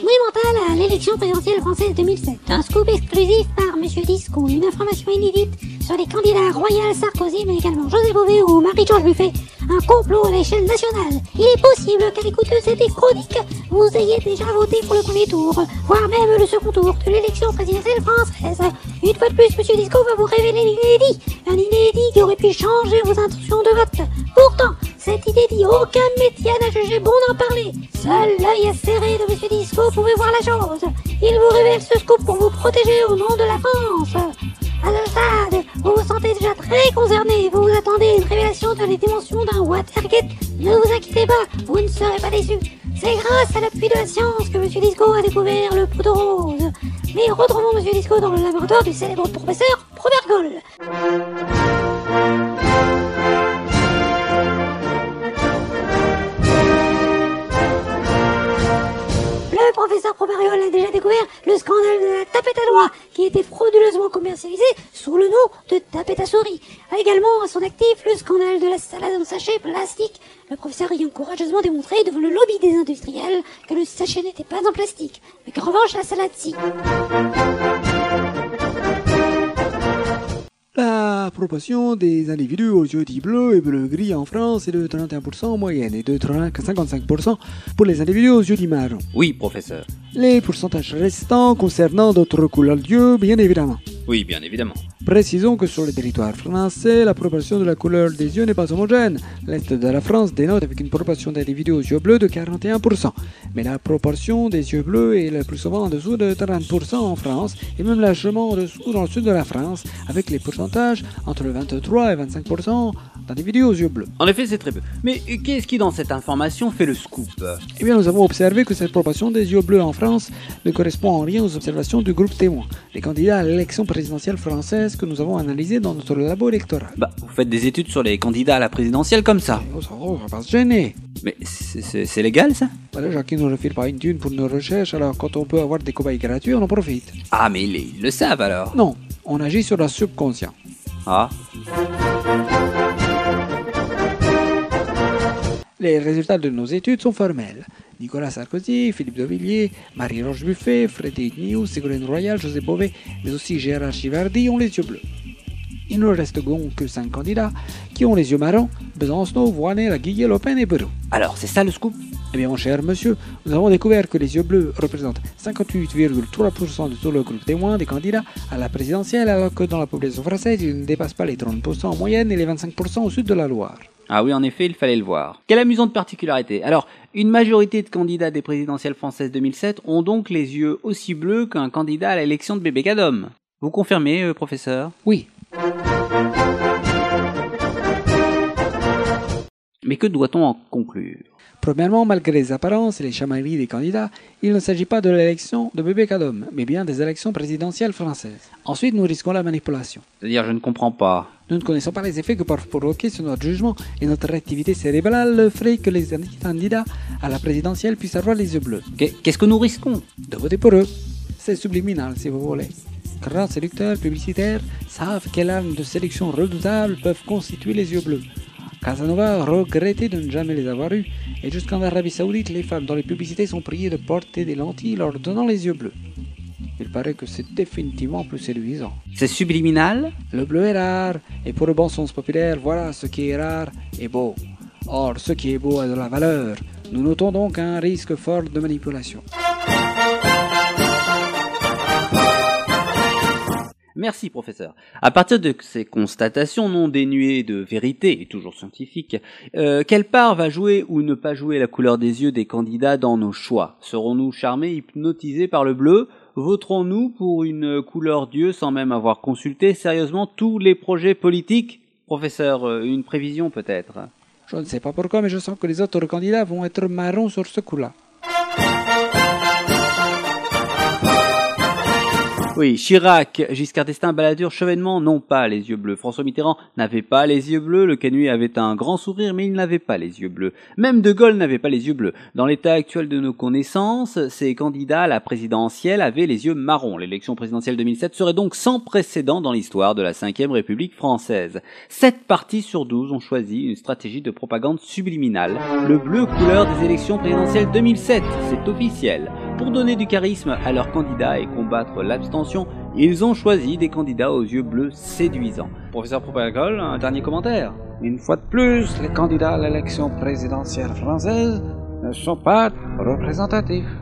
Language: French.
monumentale à l'élection présidentielle française 2007. Un scoop exclusif par Monsieur Disco. Une information inédite sur les candidats Royal Sarkozy, mais également José Bové ou Marie-Georges Buffet. Un complot à l'échelle nationale. Il est possible qu'à l'écoute de cette chronique, vous ayez déjà voté pour le premier tour, voire même le second tour de l'élection présidentielle française. Une fois de plus, Monsieur Disco va vous révéler l'inédit. Un inédit qui aurait pu changer vos intentions de vote. Pourtant, cette idée dit aucun métier n'a jugé bon d'en parler. Seul l'œil serré de Monsieur Disco pouvait voir la chose. Il vous révèle ce scoop pour vous protéger au nom de la France. À ce vous vous sentez déjà très concerné. Vous vous attendez une révélation de la dimension d'un Watergate. Ne vous inquiétez pas, vous ne serez pas déçus. C'est grâce à l'appui de la science que Monsieur Disco a découvert le poudre rose. Mais retrouvons Monsieur Disco dans le laboratoire du célèbre professeur Probergol. Le professeur Probergol a déjà découvert le scandale de la tapette à doigts qui était frauduleusement commercialisé sous le nom de tapette à souris. A également à son actif le scandale de la salade en sachet plastique. Le professeur y a courageusement démontré devant le lobby des industriels que le sachet n'était pas en plastique, mais qu'en revanche la salade si. La proportion des individus aux yeux dits bleus et bleu-gris en France est de 31% en moyenne et de 55% pour les individus aux yeux dits marron. Oui, professeur. Les pourcentages restants concernant d'autres couleurs d'yeux, bien évidemment. Oui, bien évidemment. Précisons que sur le territoire français, la proportion de la couleur des yeux n'est pas homogène. L'Est de la France dénote avec une proportion d'individus aux yeux bleus de 41%. Mais la proportion des yeux bleus est le plus souvent en dessous de 30% en France et même largement en dessous dans le sud de la France, avec les pourcentages entre 23 et 25% d'individus aux yeux bleus. En effet, c'est très peu. Mais qu'est-ce qui, dans cette information, fait le scoop? Eh bien, nous avons observé que cette proportion des yeux bleus en France ne correspond en rien aux observations du groupe témoin, les candidats à l'élection présidentielle française que nous avons analysés dans notre labo électoral. Bah, vous faites des études sur les candidats à la présidentielle comme ça. Ça va, on va pas se gêner. Mais c'est- légal, ça? Voilà, Jacques ne refile pas une thune pour nos recherches, alors quand on peut avoir des cobayes gratuits, on en profite. Ah, mais ils, ils le savent alors. Non, on agit sur le subconscient. Ah, Les résultats de nos études sont formels. Nicolas Sarkozy, Philippe de Villiers, Marie-Roche Buffet, Frédéric Niou, Ségolène Royal, José Bové, mais aussi Gérard Chivardi ont les yeux bleus. Il ne reste donc que cinq candidats qui ont les yeux marrons, Besancenot, Voynet, Laguille, Lopin et Perrault. Alors c'est ça le scoop? Eh bien, mon cher monsieur, nous avons découvert que les yeux bleus représentent 58,3% de tout le groupe témoin des candidats à la présidentielle, alors que dans la population française, ils ne dépassent pas les 30% en moyenne et les 25% au sud de la Loire. Ah oui, en effet, il fallait le voir. Quelle amusante particularité. Alors, une majorité de candidats des présidentielles françaises 2007 ont donc les yeux aussi bleus qu'un candidat à l'élection de bébé Cadom. Vous confirmez, euh, professeur? Oui, Mais que doit-on en conclure? Premièrement, malgré les apparences et les chamailleries des candidats, il ne s'agit pas de l'élection de bébé Cadom, mais bien des élections présidentielles françaises. Ensuite, nous risquons la manipulation. C'est-à-dire, je ne comprends pas. Nous ne connaissons pas les effets que peuvent provoquer sur notre jugement et notre activité cérébrale ferait que les candidats à la présidentielle puissent avoir les yeux bleus. Qu'est- Qu'est-ce que nous risquons? De voter pour eux. C'est subliminal, si vous voulez. Grands séducteurs publicitaires savent quelles armes de sélection redoutables peuvent constituer les yeux bleus. Casanova regrettait de ne jamais les avoir eus, et jusqu'en Arabie Saoudite, les femmes dans les publicités sont priées de porter des lentilles leur donnant les yeux bleus. Il paraît que c'est définitivement plus séduisant. C'est subliminal Le bleu est rare, et pour le bon sens populaire, voilà ce qui est rare et beau. Or, ce qui est beau a de la valeur. Nous notons donc un risque fort de manipulation. Merci, professeur. À partir de ces constatations non dénuées de vérité et toujours scientifiques, euh, quelle part va jouer ou ne pas jouer la couleur des yeux des candidats dans nos choix? Serons-nous charmés, hypnotisés par le bleu? Voterons-nous pour une couleur d'yeux sans même avoir consulté sérieusement tous les projets politiques? Professeur, euh, une prévision peut-être? Je ne sais pas pourquoi, mais je sens que les autres candidats vont être marrons sur ce coup-là. Oui, Chirac, Giscard d'Estaing, Balladur, Chevènement n'ont pas les yeux bleus. François Mitterrand n'avait pas les yeux bleus. Le Canuet avait un grand sourire, mais il n'avait pas les yeux bleus. Même De Gaulle n'avait pas les yeux bleus. Dans l'état actuel de nos connaissances, ces candidats à la présidentielle avaient les yeux marrons. L'élection présidentielle 2007 serait donc sans précédent dans l'histoire de la Ve République française. Sept partis sur douze ont choisi une stratégie de propagande subliminale. Le bleu couleur des élections présidentielles 2007, c'est officiel. Pour donner du charisme à leurs candidats et combattre l'abstention, ils ont choisi des candidats aux yeux bleus séduisants. Professeur Propagol, un dernier commentaire Une fois de plus, les candidats à l'élection présidentielle française ne sont pas représentatifs.